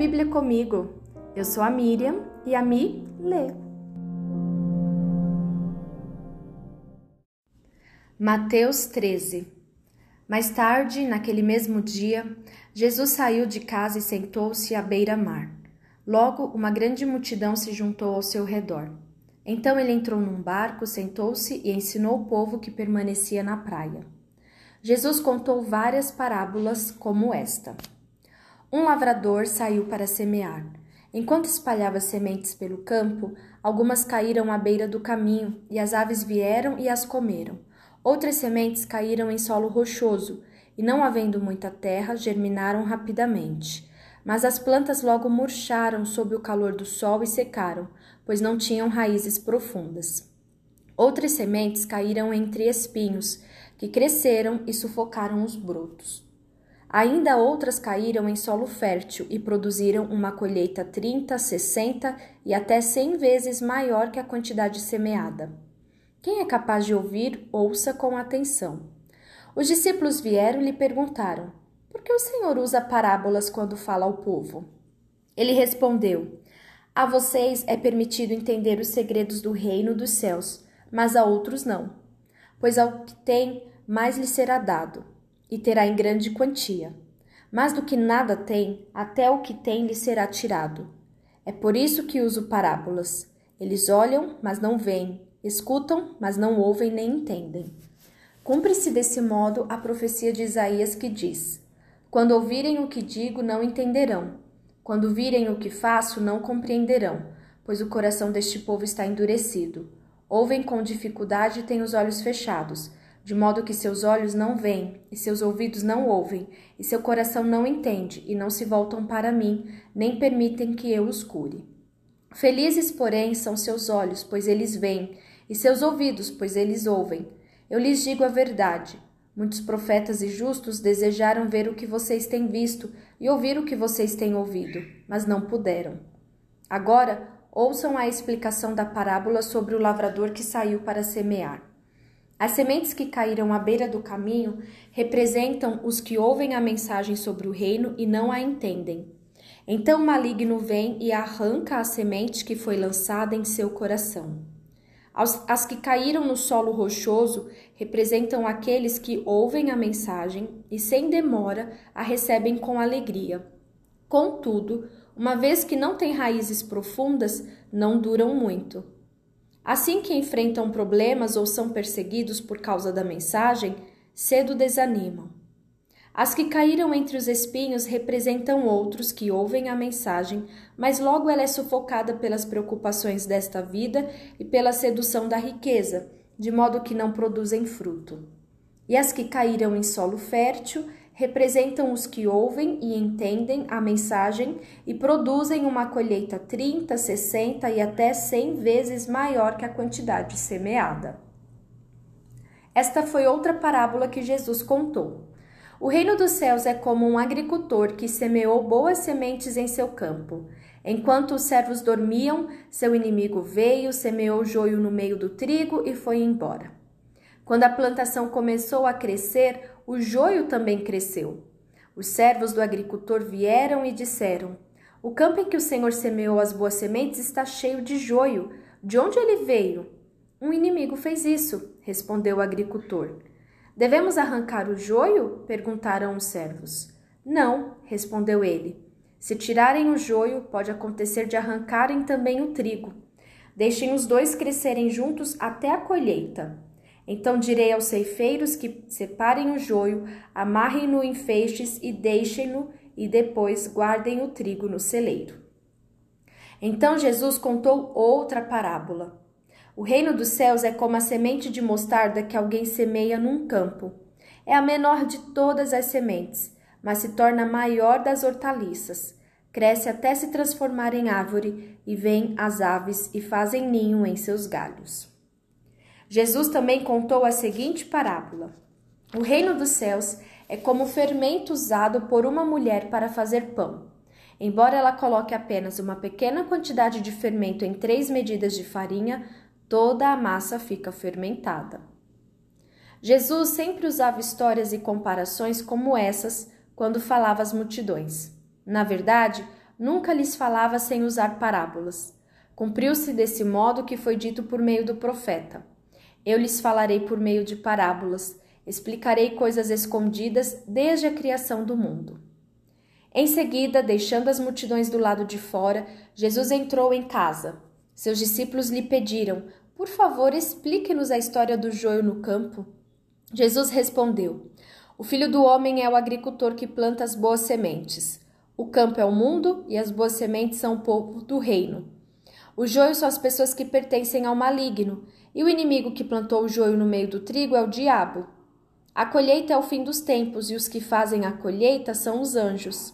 Bíblia comigo. Eu sou a Miriam e a Mi lê. Mateus 13 Mais tarde, naquele mesmo dia, Jesus saiu de casa e sentou-se à beira-mar. Logo, uma grande multidão se juntou ao seu redor. Então ele entrou num barco, sentou-se e ensinou o povo que permanecia na praia. Jesus contou várias parábolas como esta. Um lavrador saiu para semear. Enquanto espalhava sementes pelo campo, algumas caíram à beira do caminho, e as aves vieram e as comeram. Outras sementes caíram em solo rochoso, e não havendo muita terra, germinaram rapidamente. Mas as plantas logo murcharam sob o calor do sol e secaram, pois não tinham raízes profundas. Outras sementes caíram entre espinhos, que cresceram e sufocaram os brotos. Ainda outras caíram em solo fértil e produziram uma colheita 30, 60 e até 100 vezes maior que a quantidade semeada. Quem é capaz de ouvir, ouça com atenção. Os discípulos vieram e lhe perguntaram: Por que o Senhor usa parábolas quando fala ao povo? Ele respondeu: A vocês é permitido entender os segredos do reino dos céus, mas a outros não. Pois ao que tem, mais lhe será dado e terá em grande quantia. Mas do que nada tem, até o que tem lhe será tirado. É por isso que uso parábolas. Eles olham, mas não veem, escutam, mas não ouvem nem entendem. Cumpre-se desse modo a profecia de Isaías que diz: Quando ouvirem o que digo, não entenderão. Quando virem o que faço, não compreenderão, pois o coração deste povo está endurecido. Ouvem com dificuldade e têm os olhos fechados de modo que seus olhos não veem, e seus ouvidos não ouvem, e seu coração não entende, e não se voltam para mim, nem permitem que eu os cure. Felizes, porém, são seus olhos, pois eles veem, e seus ouvidos, pois eles ouvem. Eu lhes digo a verdade. Muitos profetas e justos desejaram ver o que vocês têm visto e ouvir o que vocês têm ouvido, mas não puderam. Agora, ouçam a explicação da parábola sobre o lavrador que saiu para semear. As sementes que caíram à beira do caminho representam os que ouvem a mensagem sobre o reino e não a entendem. Então o maligno vem e arranca a semente que foi lançada em seu coração. As que caíram no solo rochoso representam aqueles que ouvem a mensagem e, sem demora, a recebem com alegria. Contudo, uma vez que não têm raízes profundas, não duram muito. Assim que enfrentam problemas ou são perseguidos por causa da mensagem, cedo desanimam. As que caíram entre os espinhos representam outros que ouvem a mensagem, mas logo ela é sufocada pelas preocupações desta vida e pela sedução da riqueza, de modo que não produzem fruto. E as que caíram em solo fértil representam os que ouvem e entendem a mensagem e produzem uma colheita 30, 60 e até 100 vezes maior que a quantidade semeada. Esta foi outra parábola que Jesus contou. O reino dos céus é como um agricultor que semeou boas sementes em seu campo. Enquanto os servos dormiam, seu inimigo veio, semeou joio no meio do trigo e foi embora. Quando a plantação começou a crescer, o joio também cresceu. Os servos do agricultor vieram e disseram: O campo em que o Senhor semeou as boas sementes está cheio de joio. De onde ele veio? Um inimigo fez isso, respondeu o agricultor. Devemos arrancar o joio? perguntaram os servos. Não, respondeu ele. Se tirarem o joio, pode acontecer de arrancarem também o trigo. Deixem os dois crescerem juntos até a colheita. Então direi aos ceifeiros que separem o joio, amarrem-no em feixes e deixem-no, e depois guardem o trigo no celeiro. Então Jesus contou outra parábola. O reino dos céus é como a semente de mostarda que alguém semeia num campo. É a menor de todas as sementes, mas se torna maior das hortaliças. Cresce até se transformar em árvore, e vêm as aves e fazem ninho em seus galhos. Jesus também contou a seguinte parábola: O reino dos céus é como fermento usado por uma mulher para fazer pão. Embora ela coloque apenas uma pequena quantidade de fermento em três medidas de farinha, toda a massa fica fermentada. Jesus sempre usava histórias e comparações como essas quando falava às multidões. Na verdade, nunca lhes falava sem usar parábolas. Cumpriu-se desse modo que foi dito por meio do profeta: Eu lhes falarei por meio de parábolas, explicarei coisas escondidas desde a criação do mundo. Em seguida, deixando as multidões do lado de fora, Jesus entrou em casa. Seus discípulos lhe pediram: Por favor, explique-nos a história do joio no campo. Jesus respondeu: O filho do homem é o agricultor que planta as boas sementes. O campo é o mundo e as boas sementes são o povo do reino. O joio são as pessoas que pertencem ao maligno, e o inimigo que plantou o joio no meio do trigo é o diabo. A colheita é o fim dos tempos, e os que fazem a colheita são os anjos.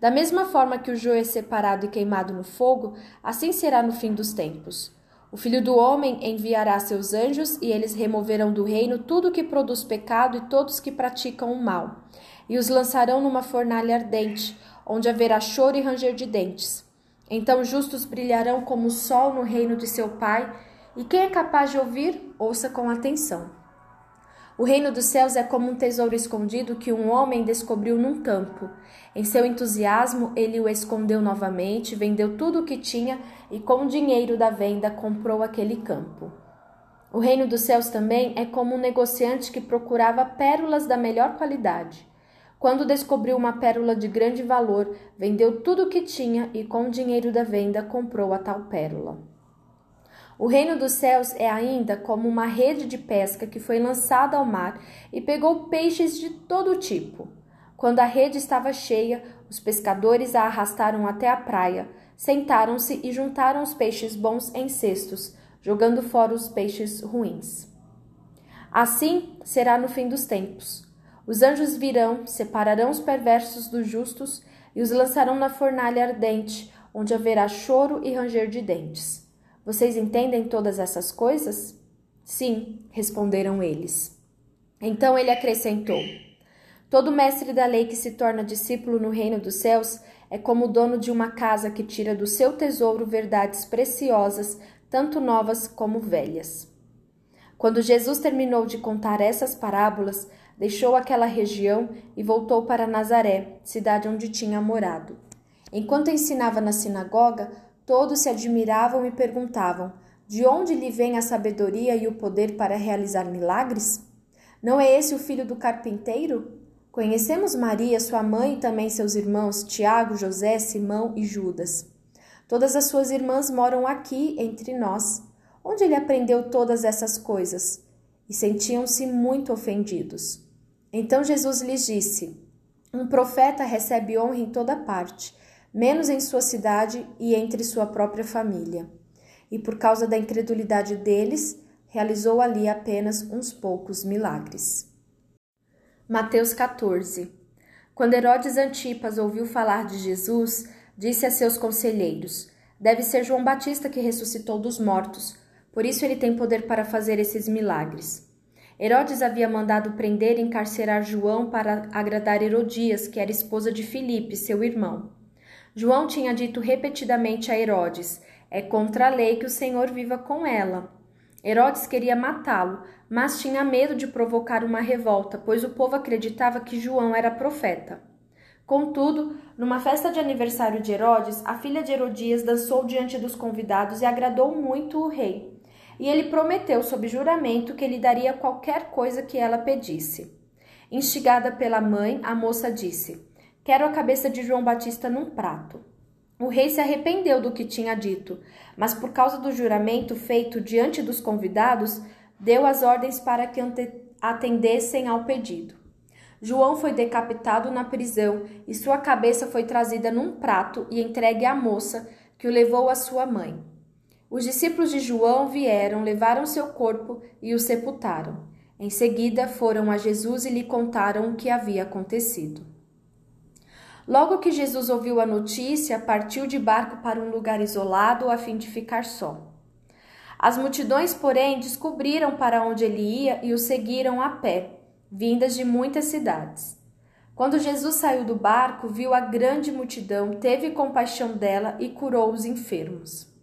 Da mesma forma que o joio é separado e queimado no fogo, assim será no fim dos tempos. O Filho do Homem enviará seus anjos, e eles removerão do reino tudo que produz pecado e todos que praticam o mal, e os lançarão numa fornalha ardente, onde haverá choro e ranger de dentes. Então justos brilharão como o sol no reino de seu Pai, e quem é capaz de ouvir, ouça com atenção. O reino dos céus é como um tesouro escondido que um homem descobriu num campo. Em seu entusiasmo, ele o escondeu novamente, vendeu tudo o que tinha e, com o dinheiro da venda, comprou aquele campo. O reino dos céus também é como um negociante que procurava pérolas da melhor qualidade. Quando descobriu uma pérola de grande valor, vendeu tudo o que tinha e, com o dinheiro da venda, comprou a tal pérola. O reino dos céus é ainda como uma rede de pesca que foi lançada ao mar e pegou peixes de todo tipo. Quando a rede estava cheia, os pescadores a arrastaram até a praia, sentaram-se e juntaram os peixes bons em cestos, jogando fora os peixes ruins. Assim será no fim dos tempos. Os anjos virão, separarão os perversos dos justos e os lançarão na fornalha ardente, onde haverá choro e ranger de dentes. Vocês entendem todas essas coisas? Sim, responderam eles. Então ele acrescentou: Todo mestre da lei que se torna discípulo no reino dos céus é como o dono de uma casa que tira do seu tesouro verdades preciosas, tanto novas como velhas. Quando Jesus terminou de contar essas parábolas, deixou aquela região e voltou para Nazaré, cidade onde tinha morado. Enquanto ensinava na sinagoga, todos se admiravam e perguntavam: De onde lhe vem a sabedoria e o poder para realizar milagres? Não é esse o filho do carpinteiro? Conhecemos Maria, sua mãe, e também seus irmãos Tiago, José, Simão e Judas. Todas as suas irmãs moram aqui entre nós. Onde ele aprendeu todas essas coisas? E sentiam-se muito ofendidos. Então Jesus lhes disse: Um profeta recebe honra em toda parte, menos em sua cidade e entre sua própria família. E por causa da incredulidade deles, realizou ali apenas uns poucos milagres. Mateus 14 Quando Herodes Antipas ouviu falar de Jesus, disse a seus conselheiros: Deve ser João Batista que ressuscitou dos mortos, por isso ele tem poder para fazer esses milagres. Herodes havia mandado prender e encarcerar João para agradar Herodias, que era esposa de Filipe, seu irmão. João tinha dito repetidamente a Herodes: É contra a lei que o Senhor viva com ela. Herodes queria matá-lo, mas tinha medo de provocar uma revolta, pois o povo acreditava que João era profeta. Contudo, numa festa de aniversário de Herodes, a filha de Herodias dançou diante dos convidados e agradou muito o rei e ele prometeu sob juramento que lhe daria qualquer coisa que ela pedisse. Instigada pela mãe, a moça disse: Quero a cabeça de João Batista num prato. O rei se arrependeu do que tinha dito, mas por causa do juramento feito diante dos convidados, deu as ordens para que atendessem ao pedido. João foi decapitado na prisão e sua cabeça foi trazida num prato e entregue à moça, que o levou à sua mãe. Os discípulos de João vieram, levaram seu corpo e o sepultaram. Em seguida foram a Jesus e lhe contaram o que havia acontecido. Logo que Jesus ouviu a notícia, partiu de barco para um lugar isolado a fim de ficar só. As multidões, porém, descobriram para onde ele ia e o seguiram a pé, vindas de muitas cidades. Quando Jesus saiu do barco, viu a grande multidão, teve compaixão dela e curou os enfermos.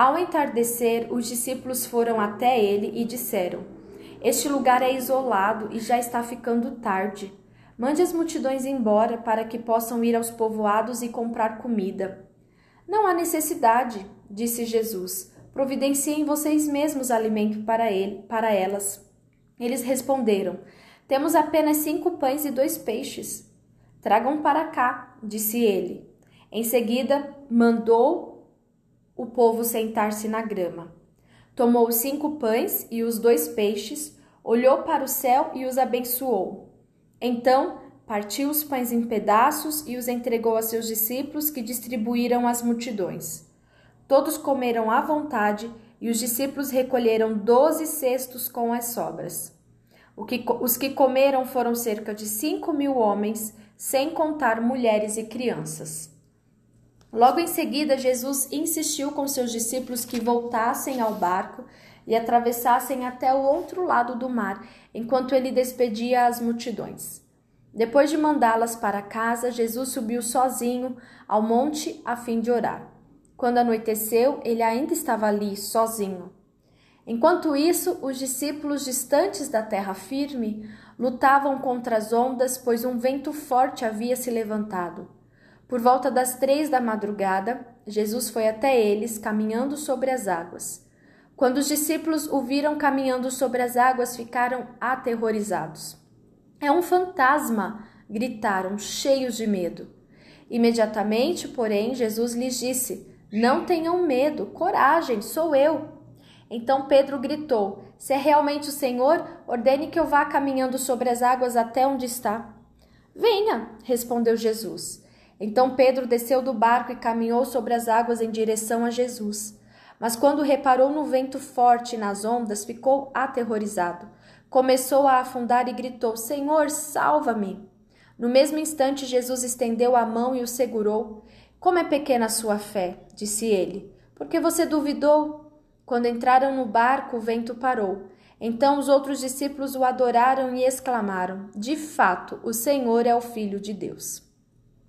Ao entardecer, os discípulos foram até ele e disseram: Este lugar é isolado e já está ficando tarde. Mande as multidões embora para que possam ir aos povoados e comprar comida. Não há necessidade, disse Jesus. Providenciem vocês mesmos alimento para ele, para elas. Eles responderam: Temos apenas cinco pães e dois peixes. Tragam para cá, disse ele. Em seguida, mandou o povo sentar-se na grama. Tomou os cinco pães e os dois peixes, olhou para o céu e os abençoou. Então, partiu os pães em pedaços e os entregou a seus discípulos, que distribuíram às multidões. Todos comeram à vontade e os discípulos recolheram doze cestos com as sobras. Que, os que comeram foram cerca de cinco mil homens, sem contar mulheres e crianças. Logo em seguida, Jesus insistiu com seus discípulos que voltassem ao barco e atravessassem até o outro lado do mar, enquanto ele despedia as multidões. Depois de mandá-las para casa, Jesus subiu sozinho ao monte a fim de orar. Quando anoiteceu, ele ainda estava ali, sozinho. Enquanto isso, os discípulos distantes da terra firme lutavam contra as ondas, pois um vento forte havia se levantado. Por volta das três da madrugada, Jesus foi até eles, caminhando sobre as águas. Quando os discípulos o viram caminhando sobre as águas, ficaram aterrorizados. É um fantasma! gritaram, cheios de medo. Imediatamente, porém, Jesus lhes disse: Não tenham medo, coragem, sou eu. Então Pedro gritou: Se é realmente o Senhor, ordene que eu vá caminhando sobre as águas até onde está. Venha, respondeu Jesus. Então Pedro desceu do barco e caminhou sobre as águas em direção a Jesus. Mas quando reparou no vento forte e nas ondas, ficou aterrorizado. Começou a afundar e gritou: Senhor, salva-me! No mesmo instante, Jesus estendeu a mão e o segurou. Como é pequena a sua fé, disse ele. Porque você duvidou? Quando entraram no barco, o vento parou. Então os outros discípulos o adoraram e exclamaram: De fato, o Senhor é o Filho de Deus.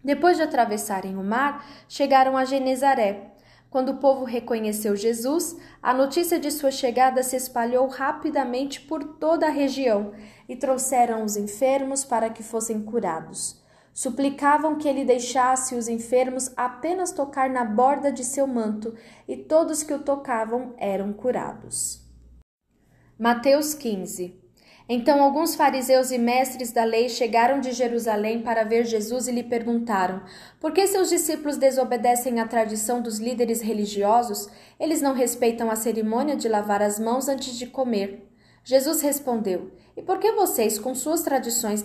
Depois de atravessarem o mar, chegaram a Genezaré. Quando o povo reconheceu Jesus, a notícia de sua chegada se espalhou rapidamente por toda a região e trouxeram os enfermos para que fossem curados. Suplicavam que ele deixasse os enfermos apenas tocar na borda de seu manto, e todos que o tocavam eram curados. Mateus 15 Então alguns fariseus e mestres da lei chegaram de Jerusalém para ver Jesus e lhe perguntaram: Por que seus discípulos desobedecem à tradição dos líderes religiosos? Eles não respeitam a cerimônia de lavar as mãos antes de comer. Jesus respondeu: E por que vocês, com suas tradições,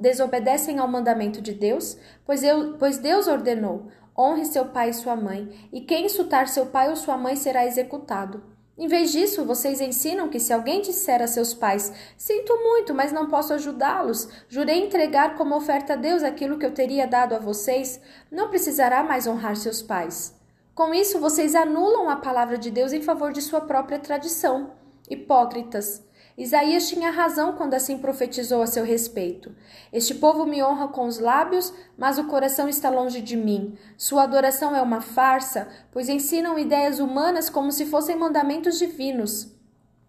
desobedecem ao mandamento de Deus? Pois, eu, pois Deus ordenou: honre seu pai e sua mãe, e quem insultar seu pai ou sua mãe será executado. Em vez disso, vocês ensinam que se alguém disser a seus pais: Sinto muito, mas não posso ajudá-los, jurei entregar como oferta a Deus aquilo que eu teria dado a vocês, não precisará mais honrar seus pais. Com isso, vocês anulam a palavra de Deus em favor de sua própria tradição. Hipócritas! Isaías tinha razão quando assim profetizou a seu respeito. Este povo me honra com os lábios, mas o coração está longe de mim. Sua adoração é uma farsa, pois ensinam ideias humanas como se fossem mandamentos divinos.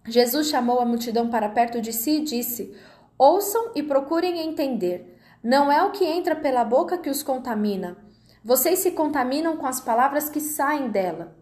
Jesus chamou a multidão para perto de si e disse: Ouçam e procurem entender. Não é o que entra pela boca que os contamina. Vocês se contaminam com as palavras que saem dela.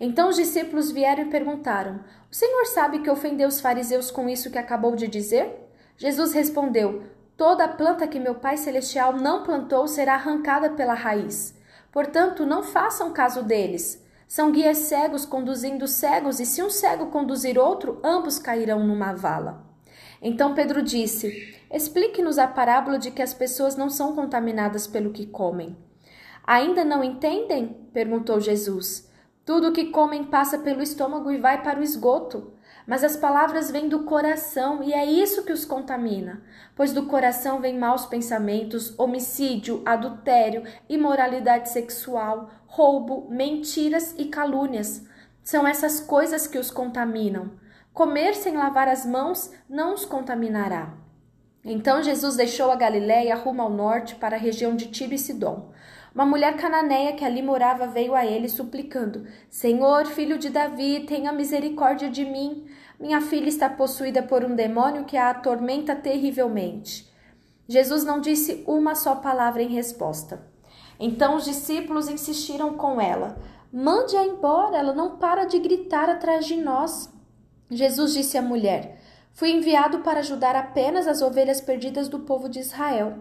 Então os discípulos vieram e perguntaram: O Senhor sabe que ofendeu os fariseus com isso que acabou de dizer? Jesus respondeu: Toda planta que meu Pai Celestial não plantou será arrancada pela raiz. Portanto, não façam caso deles. São guias cegos conduzindo cegos, e se um cego conduzir outro, ambos cairão numa vala. Então Pedro disse: Explique-nos a parábola de que as pessoas não são contaminadas pelo que comem. Ainda não entendem? perguntou Jesus. Tudo o que comem passa pelo estômago e vai para o esgoto. Mas as palavras vêm do coração e é isso que os contamina, pois do coração vêm maus pensamentos, homicídio, adultério, imoralidade sexual, roubo, mentiras e calúnias. São essas coisas que os contaminam. Comer sem lavar as mãos não os contaminará. Então Jesus deixou a Galiléia rumo ao norte para a região de Tiro e Sidom. Uma mulher cananeia que ali morava veio a ele suplicando: Senhor, filho de Davi, tenha misericórdia de mim. Minha filha está possuída por um demônio que a atormenta terrivelmente. Jesus não disse uma só palavra em resposta. Então os discípulos insistiram com ela: Mande-a embora, ela não para de gritar atrás de nós. Jesus disse à mulher: Fui enviado para ajudar apenas as ovelhas perdidas do povo de Israel.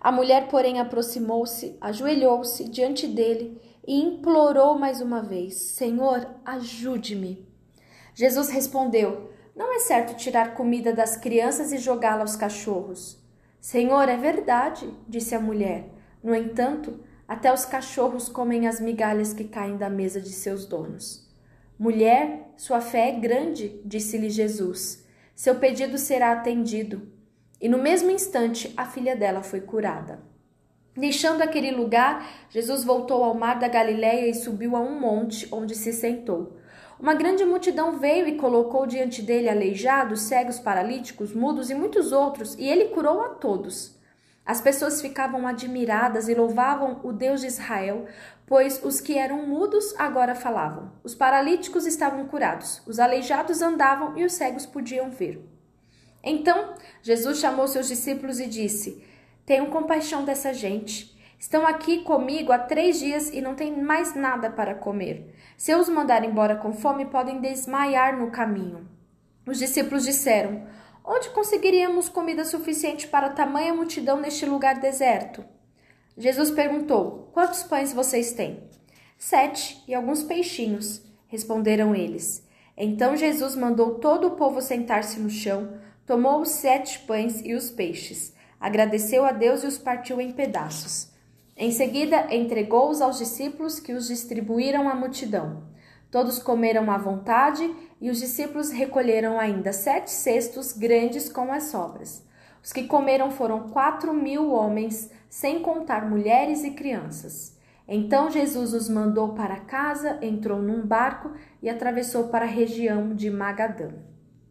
A mulher, porém, aproximou-se, ajoelhou-se diante dele e implorou mais uma vez: Senhor, ajude-me. Jesus respondeu: Não é certo tirar comida das crianças e jogá-la aos cachorros. Senhor, é verdade, disse a mulher. No entanto, até os cachorros comem as migalhas que caem da mesa de seus donos. Mulher, sua fé é grande, disse-lhe Jesus. Seu pedido será atendido. E no mesmo instante, a filha dela foi curada. Deixando aquele lugar, Jesus voltou ao mar da Galiléia e subiu a um monte, onde se sentou. Uma grande multidão veio e colocou diante dele aleijados, cegos, paralíticos, mudos e muitos outros, e ele curou a todos. As pessoas ficavam admiradas e louvavam o Deus de Israel, pois os que eram mudos agora falavam. Os paralíticos estavam curados, os aleijados andavam e os cegos podiam ver. Então Jesus chamou seus discípulos e disse: Tenham compaixão dessa gente. Estão aqui comigo há três dias e não têm mais nada para comer. Se eu os mandar embora com fome, podem desmaiar no caminho. Os discípulos disseram: Onde conseguiríamos comida suficiente para tamanha multidão neste lugar deserto? Jesus perguntou: Quantos pães vocês têm? Sete e alguns peixinhos, responderam eles. Então Jesus mandou todo o povo sentar-se no chão, tomou os sete pães e os peixes, agradeceu a Deus e os partiu em pedaços. Em seguida, entregou-os aos discípulos que os distribuíram à multidão. Todos comeram à vontade e os discípulos recolheram ainda sete cestos grandes com as sobras. Os que comeram foram quatro mil homens, sem contar mulheres e crianças. Então Jesus os mandou para casa, entrou num barco e atravessou para a região de Magadã.